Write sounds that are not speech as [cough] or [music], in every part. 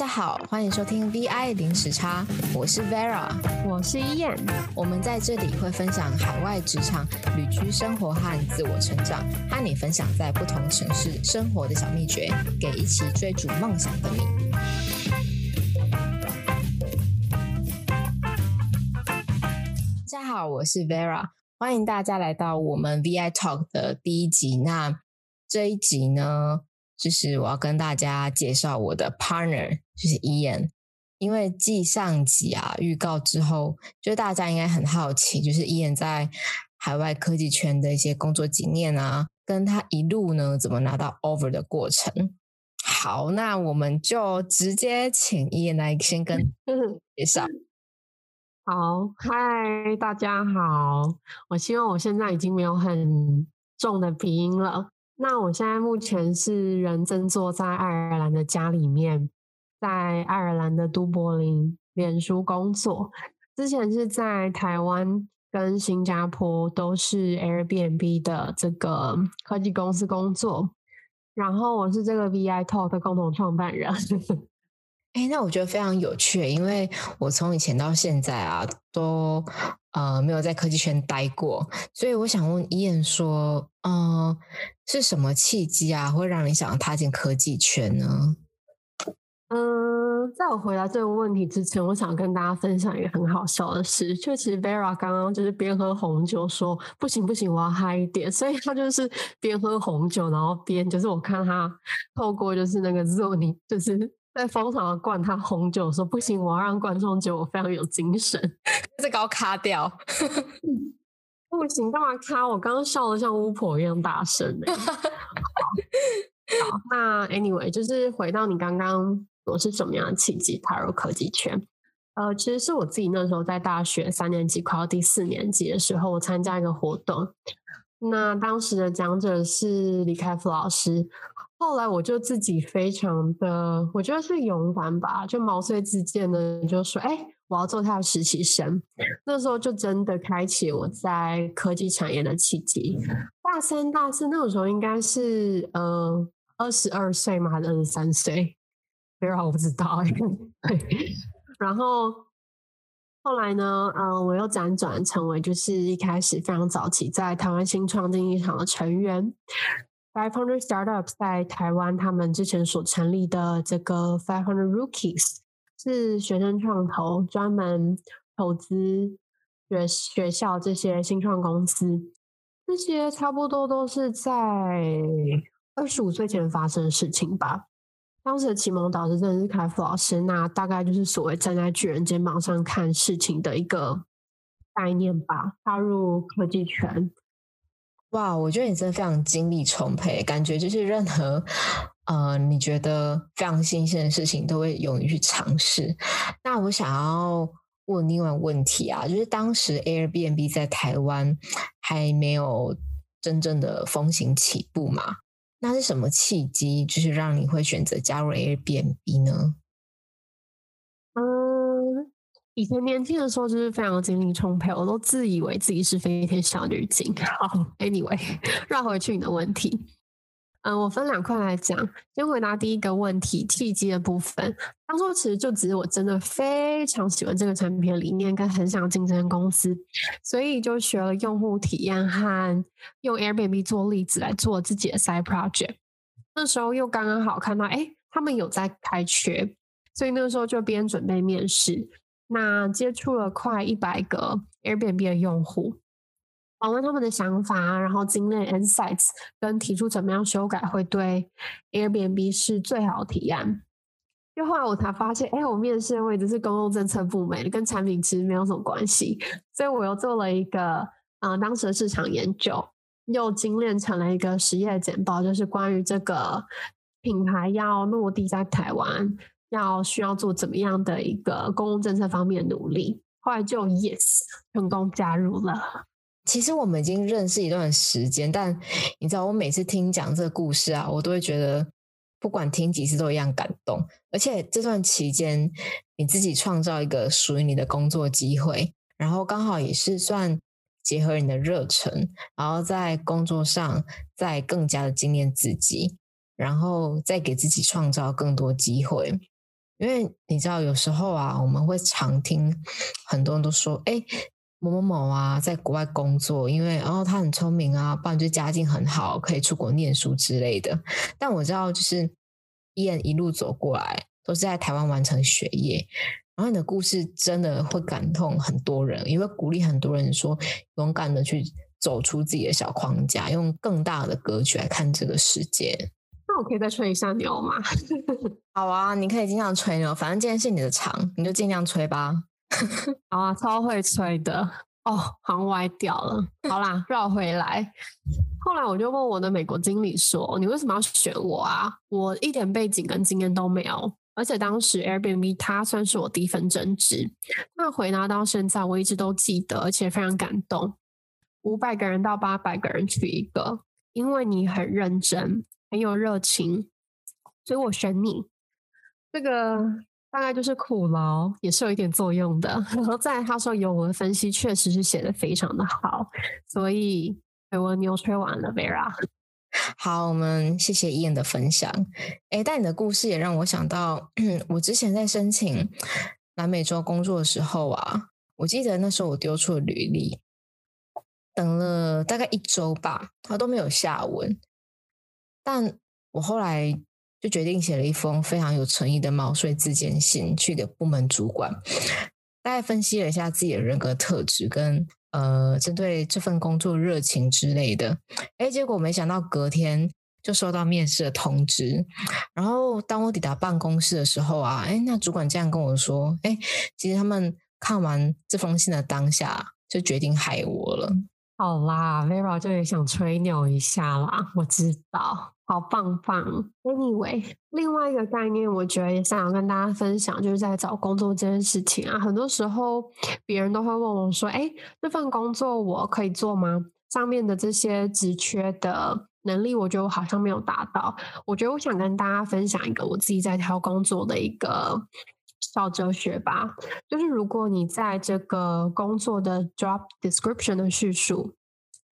家好，欢迎收听 VI 零时差，我是 Vera，我是伊燕。我们在这里会分享海外职场、旅居生活和自我成长，和你分享在不同城市生活的小秘诀，给一起追逐梦想的你。大家好，我是 Vera，欢迎大家来到我们 VI Talk 的第一集。那这一集呢？就是我要跟大家介绍我的 partner，就是 Ian。因为继上集啊预告之后，就大家应该很好奇，就是 Ian 在海外科技圈的一些工作经验啊，跟他一路呢怎么拿到 over 的过程。好，那我们就直接请伊言来先跟 [laughs] 介绍。[laughs] 好，嗨，大家好。我希望我现在已经没有很重的鼻音了。那我现在目前是人正坐在爱尔兰的家里面，在爱尔兰的都柏林脸书工作。之前是在台湾跟新加坡都是 Airbnb 的这个科技公司工作，然后我是这个 VI Talk 的共同创办人。[laughs] 哎，那我觉得非常有趣，因为我从以前到现在啊，都呃没有在科技圈待过，所以我想问伊燕说，嗯，是什么契机啊，会让你想要踏进科技圈呢？嗯，在我回答这个问题之前，我想跟大家分享一个很好笑的事，就其实 Vera 刚刚就是边喝红酒说不行不行，我要嗨一点，[laughs] 所以他就是边喝红酒，然后边就是我看他透过就是那个 Zoom，就是。在疯狂的灌他红酒，说不行，我要让观众觉得我非常有精神。这个要卡掉，[laughs] 不行，干嘛卡？我刚刚笑的像巫婆一样大声呢。[laughs] 好，那 anyway，就是回到你刚刚我是什么样的契机踏入科技圈？呃，其实是我自己那时候在大学三年级快要第四年级的时候，我参加一个活动，那当时的讲者是李开复老师。后来我就自己非常的，我觉得是勇敢吧，就毛遂自荐的就说：“哎，我要做他的实习生。”那时候就真的开启我在科技产业的契机。大三、大四那个时候应该是呃二十二岁吗？还是二十三岁？非常我不知道。[laughs] 然后后来呢，嗯，我又辗转成为就是一开始非常早期在台湾新创竞技场的成员。Five hundred startups 在台湾，他们之前所成立的这个 Five hundred rookies 是学生创投，专门投资学学校这些新创公司。这些差不多都是在二十五岁前发生的事情吧。当时的启蒙导师真的是凯夫老师，那大概就是所谓站在巨人肩膀上看事情的一个概念吧。踏入科技圈。哇，我觉得你真的非常精力充沛，感觉就是任何呃你觉得非常新鲜的事情都会勇于去尝试。那我想要问另外问题啊，就是当时 Airbnb 在台湾还没有真正的风行起步嘛？那是什么契机，就是让你会选择加入 Airbnb 呢？嗯以前年轻的时候就是非常精力充沛，我都自以为自己是飞天小女警。好，Anyway，绕回去你的问题。嗯，我分两块来讲，先回答第一个问题，契机的部分。当初其实就只是我真的非常喜欢这个产品的理念，跟很想竞争公司，所以就学了用户体验和用 Airbnb 做例子来做自己的 side project。那时候又刚刚好看到，哎，他们有在开缺，所以那个时候就边准备面试。那接触了快一百个 Airbnb 的用户，访问他们的想法，然后精炼 insights，跟提出怎么样修改会对 Airbnb 是最好的提案。就后来我才发现，哎，我面试的位置是公共政策部门，跟产品其实没有什么关系。所以我又做了一个，呃，当时的市场研究，又精炼成了一个实验简报，就是关于这个品牌要落地在台湾。要需要做怎么样的一个公共政策方面的努力？后来就 yes 成功加入了。其实我们已经认识一段时间，但你知道，我每次听讲这个故事啊，我都会觉得不管听几次都一样感动。而且这段期间，你自己创造一个属于你的工作机会，然后刚好也是算结合你的热忱，然后在工作上再更加的精炼自己，然后再给自己创造更多机会。因为你知道，有时候啊，我们会常听很多人都说，哎，某某某啊，在国外工作，因为然后他很聪明啊，不然就家境很好，可以出国念书之类的。但我知道，就是伊恩一路走过来，都是在台湾完成学业。然后你的故事真的会感动很多人，也会鼓励很多人说，勇敢的去走出自己的小框架，用更大的格局来看这个世界。那我可以再吹一下牛吗？[laughs] 好啊，你可以尽量吹牛，反正今天是你的场，你就尽量吹吧。[laughs] 好啊，超会吹的哦，好像歪掉了。好啦，绕回来。后来我就问我的美国经理说：“你为什么要选我啊？我一点背景跟经验都没有，而且当时 Airbnb 它算是我第一份正职。那回答到现在，我一直都记得，而且非常感动。五百个人到八百个人取一个，因为你很认真。”很有热情，所以我选你。这个大概就是苦劳，也是有一点作用的。[laughs] 然后在他说有文分析，确实是写的非常的好。所以我牛吹完了，Vera。好，我们谢谢伊恩的分享。哎，但你的故事也让我想到，[clears throat] 我之前在申请南美洲工作的时候啊，我记得那时候我丢出了履历，等了大概一周吧，他都没有下文。但我后来就决定写了一封非常有诚意的毛遂自荐信，去给部门主管，大概分析了一下自己的人格特质跟呃针对这份工作热情之类的。哎，结果没想到隔天就收到面试的通知。然后当我抵达办公室的时候啊，哎，那主管这样跟我说：“哎，其实他们看完这封信的当下就决定害我了。”好啦，Vera 就也想吹牛一下啦，我知道，好棒棒。Anyway，另外一个概念，我觉得也想要跟大家分享，就是在找工作这件事情啊，很多时候别人都会问我说：“哎，这份工作我可以做吗？”上面的这些职缺的能力，我觉得我好像没有达到。我觉得我想跟大家分享一个我自己在挑工作的一个。小哲学吧，就是如果你在这个工作的 job description 的叙述，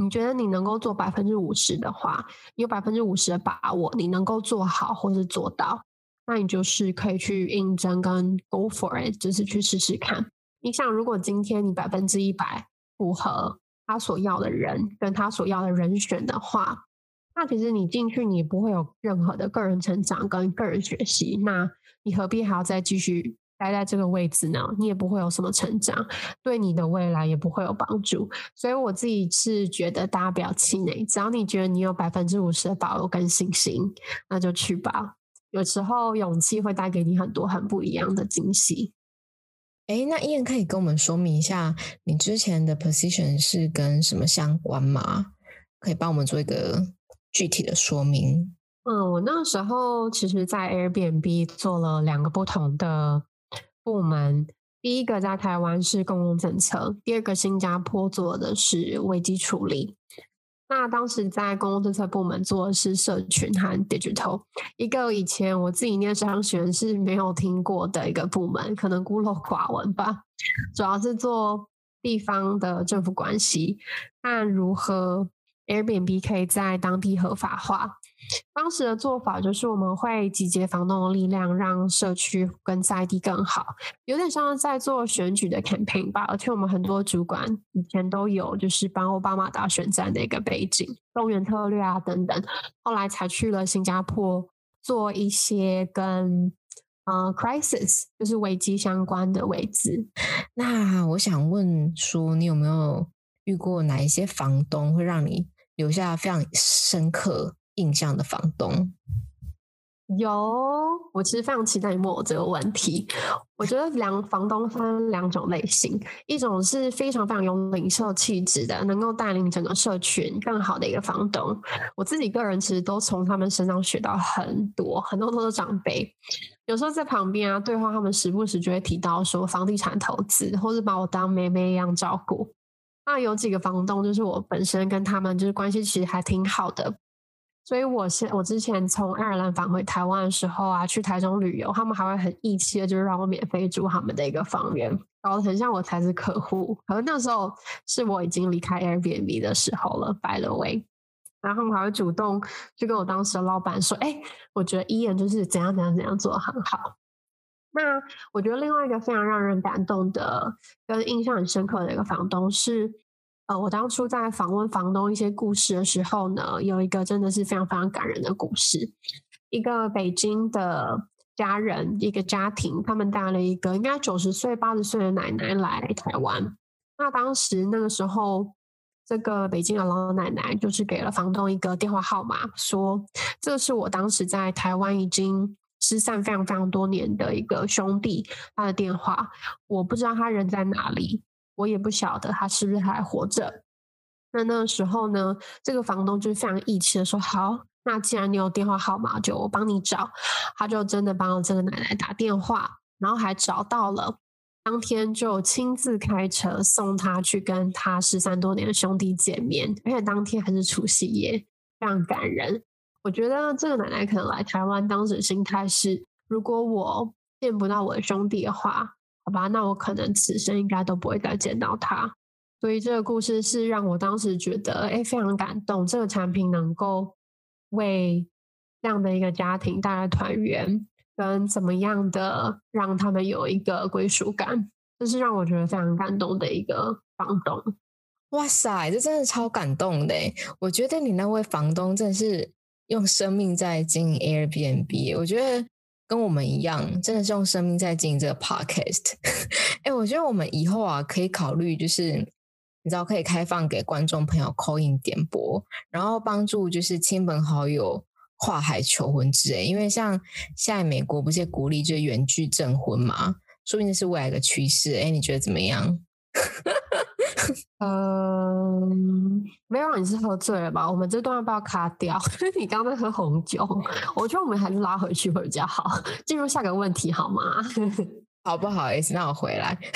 你觉得你能够做百分之五十的话，有百分之五十的把握你能够做好或是做到，那你就是可以去应征跟 go for it，就是去试试看。你想，如果今天你百分之一百符合他所要的人跟他所要的人选的话，那其实你进去你不会有任何的个人成长跟个人学习，那。你何必还要再继续待在这个位置呢？你也不会有什么成长，对你的未来也不会有帮助。所以我自己是觉得大家不要气馁，只要你觉得你有百分之五十的把握跟信心，那就去吧。有时候勇气会带给你很多很不一样的惊喜。哎，那伊恩可以跟我们说明一下，你之前的 position 是跟什么相关吗？可以帮我们做一个具体的说明。嗯，我那时候其实，在 Airbnb 做了两个不同的部门。第一个在台湾是公共政策，第二个新加坡做的是危机处理。那当时在公共政策部门做的是社群和 digital，一个以前我自己念商学院是没有听过的一个部门，可能孤陋寡闻吧。主要是做地方的政府关系，看如何 Airbnb 可以在当地合法化。当时的做法就是，我们会集结房东的力量，让社区跟在地更好，有点像在做选举的 campaign 吧。而且我们很多主管以前都有，就是帮奥巴马打选战的一个背景，动员策略啊等等。后来才去了新加坡，做一些跟呃 crisis 就是危机相关的位置。那我想问说，你有没有遇过哪一些房东会让你留下非常深刻？印象的房东有，我其实非常期待你问我这个问题。我觉得两房东分两种类型，一种是非常非常有领袖气质的，能够带领整个社群更好的一个房东。我自己个人其实都从他们身上学到很多，很多都是长辈。有时候在旁边啊对话，他们时不时就会提到说房地产投资，或是把我当妹妹一样照顾。那有几个房东，就是我本身跟他们就是关系其实还挺好的。所以，我现我之前从爱尔兰返回台湾的时候啊，去台中旅游，他们还会很义气的，就是让我免费住他们的一个房源，搞得很像我才是客户。可是那时候是我已经离开 Airbnb 的时候了，by the way。然后他们还会主动去跟我当时的老板说：“哎，我觉得伊恩就是怎样怎样怎样做的很好。”那我觉得另外一个非常让人感动的、跟印象很深刻的一个房东是，呃，我当初在访问房东一些故事的时候呢，有一个真的是非常非常感人的故事。一个北京的家人，一个家庭，他们带了一个应该九十岁、八十岁的奶奶来台湾。那当时那个时候，这个北京的老奶奶就是给了房东一个电话号码，说这是我当时在台湾已经。失散非常非常多年的一个兄弟，他的电话我不知道他人在哪里，我也不晓得他是不是还活着。那那个时候呢，这个房东就非常义气的说：“好，那既然你有电话号码，就我帮你找。”他就真的帮这个奶奶打电话，然后还找到了，当天就亲自开车送他去跟他失散多年的兄弟见面，而且当天还是除夕夜，非常感人。我觉得这个奶奶可能来台湾，当时心态是：如果我见不到我的兄弟的话，吧，那我可能此生应该都不会再见到他。所以这个故事是让我当时觉得，哎，非常感动。这个产品能够为这样的一个家庭带来团圆，跟怎么样的让他们有一个归属感，这是让我觉得非常感动的一个房东。哇塞，这真的超感动的！我觉得你那位房东真的是。用生命在经营 Airbnb，我觉得跟我们一样，真的是用生命在经营这个 Podcast。[laughs] 哎，我觉得我们以后啊，可以考虑，就是你知道，可以开放给观众朋友 call in 点播，然后帮助就是亲朋好友跨海求婚之类。因为像现在美国不是鼓励就远距证婚嘛，说不定是未来的趋势。哎，你觉得怎么样？[laughs] 嗯，没有，你是喝醉了吧？我们这段要不要卡掉？[laughs] 你刚刚在喝红酒，我觉得我们还是拉回去会比较好。进入下个问题好吗？[laughs] 好不好意思，那我回来。[laughs]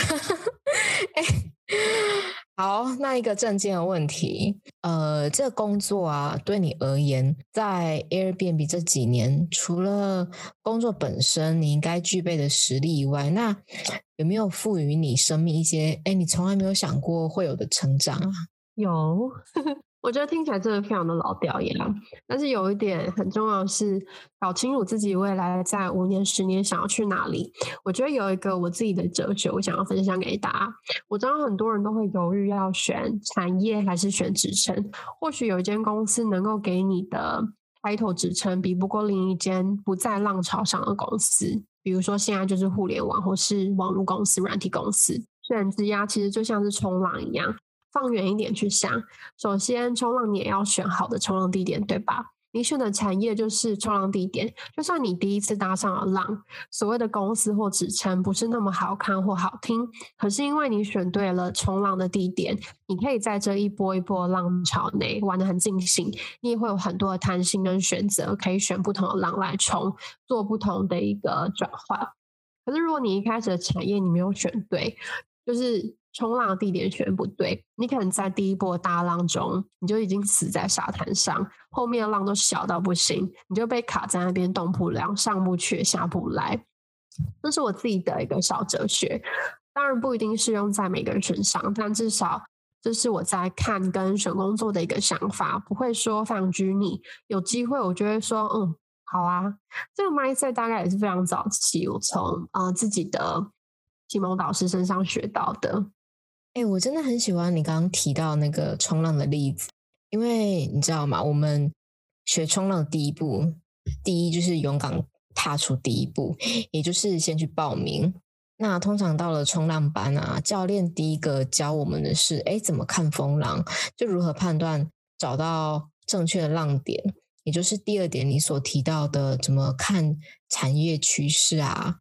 好，那一个证件的问题，呃，这工作啊，对你而言，在 Airbnb 这几年，除了工作本身你应该具备的实力以外，那有没有赋予你生命一些，哎，你从来没有想过会有的成长啊？有。[laughs] 我觉得听起来真的非常的老掉牙，但是有一点很重要是搞清楚自己未来在五年、十年想要去哪里。我觉得有一个我自己的哲学，我想要分享给大家。我知道很多人都会犹豫要选产业还是选职称，或许有一间公司能够给你的 title 职称比不过另一间不在浪潮上的公司，比如说现在就是互联网或是网络公司、软体公司。选职压其实就像是冲浪一样。放远一点去想，首先冲浪你也要选好的冲浪地点，对吧？你选的产业就是冲浪地点，就算你第一次搭上了浪，所谓的公司或职称不是那么好看或好听，可是因为你选对了冲浪的地点，你可以在这一波一波浪潮内玩得很尽兴，你也会有很多的弹性跟选择，可以选不同的浪来冲，做不同的一个转换。可是如果你一开始的产业你没有选对，就是。冲浪的地点选不对，你可能在第一波大浪中，你就已经死在沙滩上，后面的浪都小到不行，你就被卡在那边动不了，上不去下不来。这是我自己的一个小哲学，当然不一定适用在每个人身上，但至少这是我在看跟选工作的一个想法，不会说非常拘泥。有机会我就会说，嗯，好啊。这个 mindset 大概也是非常早期，我从呃自己的启蒙导师身上学到的。哎，我真的很喜欢你刚刚提到那个冲浪的例子，因为你知道吗？我们学冲浪的第一步，第一就是勇敢踏出第一步，也就是先去报名。那通常到了冲浪班啊，教练第一个教我们的是，哎，怎么看风浪，就如何判断找到正确的浪点，也就是第二点你所提到的，怎么看产业趋势啊。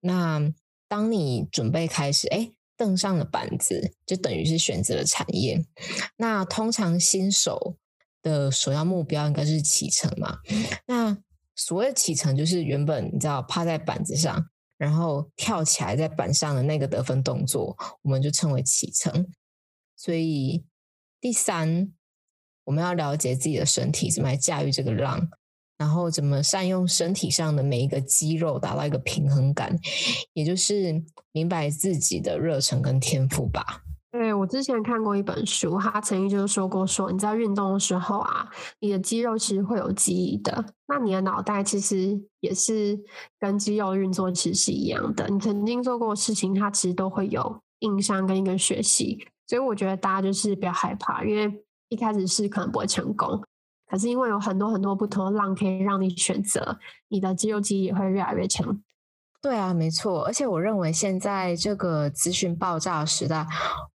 那当你准备开始，哎。登上了板子，就等于是选择了产业。那通常新手的首要目标应该是启程嘛？那所谓的启程，就是原本你知道趴在板子上，然后跳起来在板上的那个得分动作，我们就称为启程。所以第三，我们要了解自己的身体怎么来驾驭这个浪。然后怎么善用身体上的每一个肌肉，达到一个平衡感，也就是明白自己的热忱跟天赋吧。对我之前看过一本书，他曾经就是说过，说你在运动的时候啊，你的肌肉其实会有记忆的。那你的脑袋其实也是跟肌肉运作其实是一样的。你曾经做过的事情，它其实都会有印象跟一个学习。所以我觉得大家就是不要害怕，因为一开始是可能不会成功，可是因为有很多很多不同的浪可以让你选择，你的肌肉记忆也会越来越强。对啊，没错，而且我认为现在这个资讯爆炸的时代，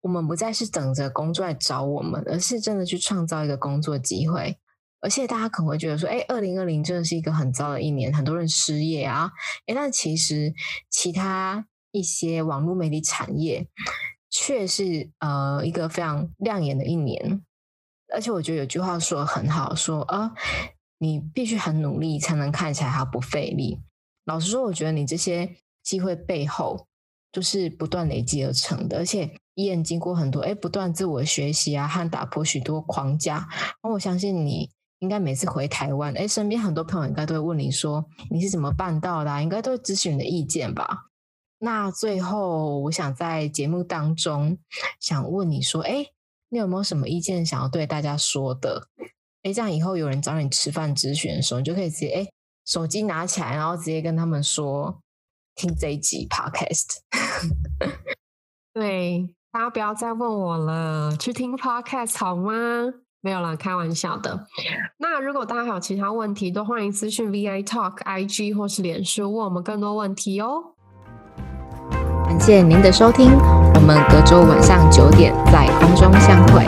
我们不再是等着工作来找我们，而是真的去创造一个工作机会。而且大家可能会觉得说，哎，二零二零真的是一个很糟的一年，很多人失业啊。哎，但其实其他一些网络媒体产业却是呃一个非常亮眼的一年。而且我觉得有句话说的很好，说啊，你必须很努力才能看起来它不费力。老实说，我觉得你这些机会背后都是不断累积而成的，而且依然经过很多哎不断自我学习啊，和打破许多框架。我相信你应该每次回台湾，哎，身边很多朋友应该都会问你说你是怎么办到的，应该都会咨询你的意见吧。那最后，我想在节目当中想问你说，哎，你有没有什么意见想要对大家说的？哎，这样以后有人找你吃饭咨询的时候，你就可以直接哎。手机拿起来，然后直接跟他们说听这一集 podcast。[laughs] 对，大家不要再问我了，去听 podcast 好吗？没有了，开玩笑的。那如果大家还有其他问题，都欢迎私讯 VI Talk IG 或是脸书问我们更多问题哦。感谢您的收听，我们隔周晚上九点在空中相会。